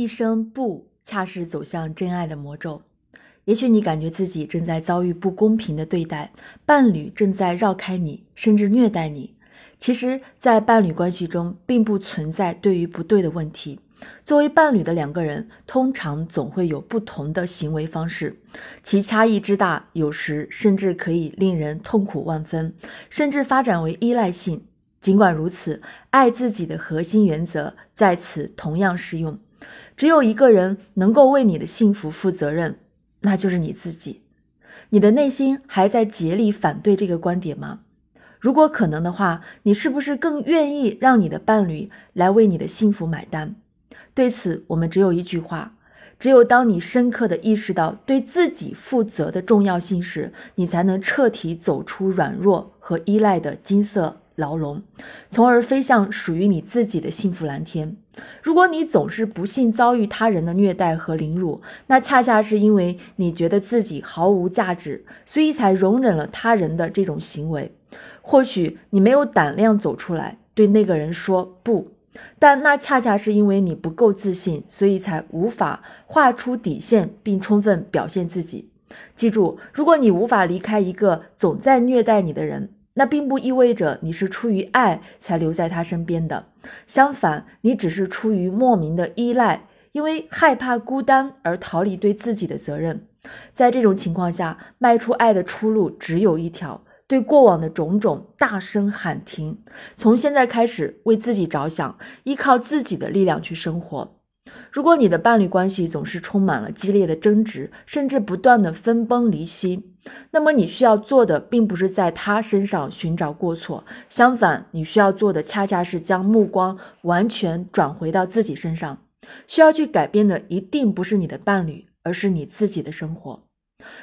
一声不，恰是走向真爱的魔咒。也许你感觉自己正在遭遇不公平的对待，伴侣正在绕开你，甚至虐待你。其实，在伴侣关系中，并不存在对与不对的问题。作为伴侣的两个人，通常总会有不同的行为方式，其差异之大，有时甚至可以令人痛苦万分，甚至发展为依赖性。尽管如此，爱自己的核心原则在此同样适用。只有一个人能够为你的幸福负责任，那就是你自己。你的内心还在竭力反对这个观点吗？如果可能的话，你是不是更愿意让你的伴侣来为你的幸福买单？对此，我们只有一句话：只有当你深刻的意识到对自己负责的重要性时，你才能彻底走出软弱和依赖的金色牢笼，从而飞向属于你自己的幸福蓝天。如果你总是不幸遭遇他人的虐待和凌辱，那恰恰是因为你觉得自己毫无价值，所以才容忍了他人的这种行为。或许你没有胆量走出来对那个人说不。但那恰恰是因为你不够自信，所以才无法画出底线并充分表现自己。记住，如果你无法离开一个总在虐待你的人，那并不意味着你是出于爱才留在他身边的。相反，你只是出于莫名的依赖，因为害怕孤单而逃离对自己的责任。在这种情况下，迈出爱的出路只有一条。对过往的种种大声喊停，从现在开始为自己着想，依靠自己的力量去生活。如果你的伴侣关系总是充满了激烈的争执，甚至不断的分崩离析，那么你需要做的并不是在他身上寻找过错，相反，你需要做的恰恰是将目光完全转回到自己身上。需要去改变的一定不是你的伴侣，而是你自己的生活。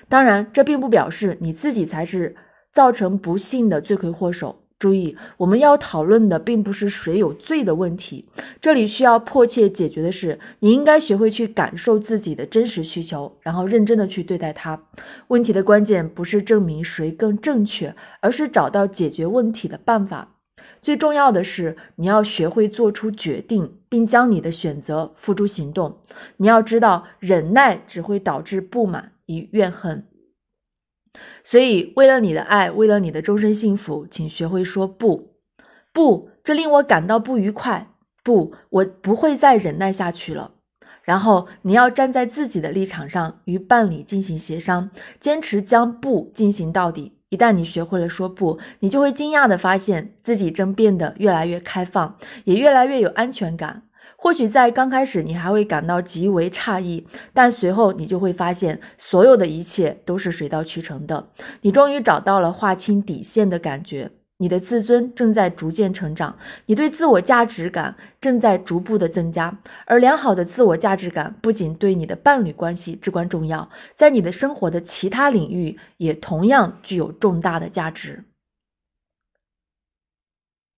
当然，这并不表示你自己才是。造成不幸的罪魁祸首。注意，我们要讨论的并不是谁有罪的问题，这里需要迫切解决的是，你应该学会去感受自己的真实需求，然后认真的去对待它。问题的关键不是证明谁更正确，而是找到解决问题的办法。最重要的是，你要学会做出决定，并将你的选择付诸行动。你要知道，忍耐只会导致不满与怨恨。所以，为了你的爱，为了你的终身幸福，请学会说不。不，这令我感到不愉快。不，我不会再忍耐下去了。然后，你要站在自己的立场上，与伴侣进行协商，坚持将不进行到底。一旦你学会了说不，你就会惊讶地发现自己正变得越来越开放，也越来越有安全感。或许在刚开始，你还会感到极为诧异，但随后你就会发现，所有的一切都是水到渠成的。你终于找到了划清底线的感觉，你的自尊正在逐渐成长，你对自我价值感正在逐步的增加。而良好的自我价值感不仅对你的伴侣关系至关重要，在你的生活的其他领域也同样具有重大的价值。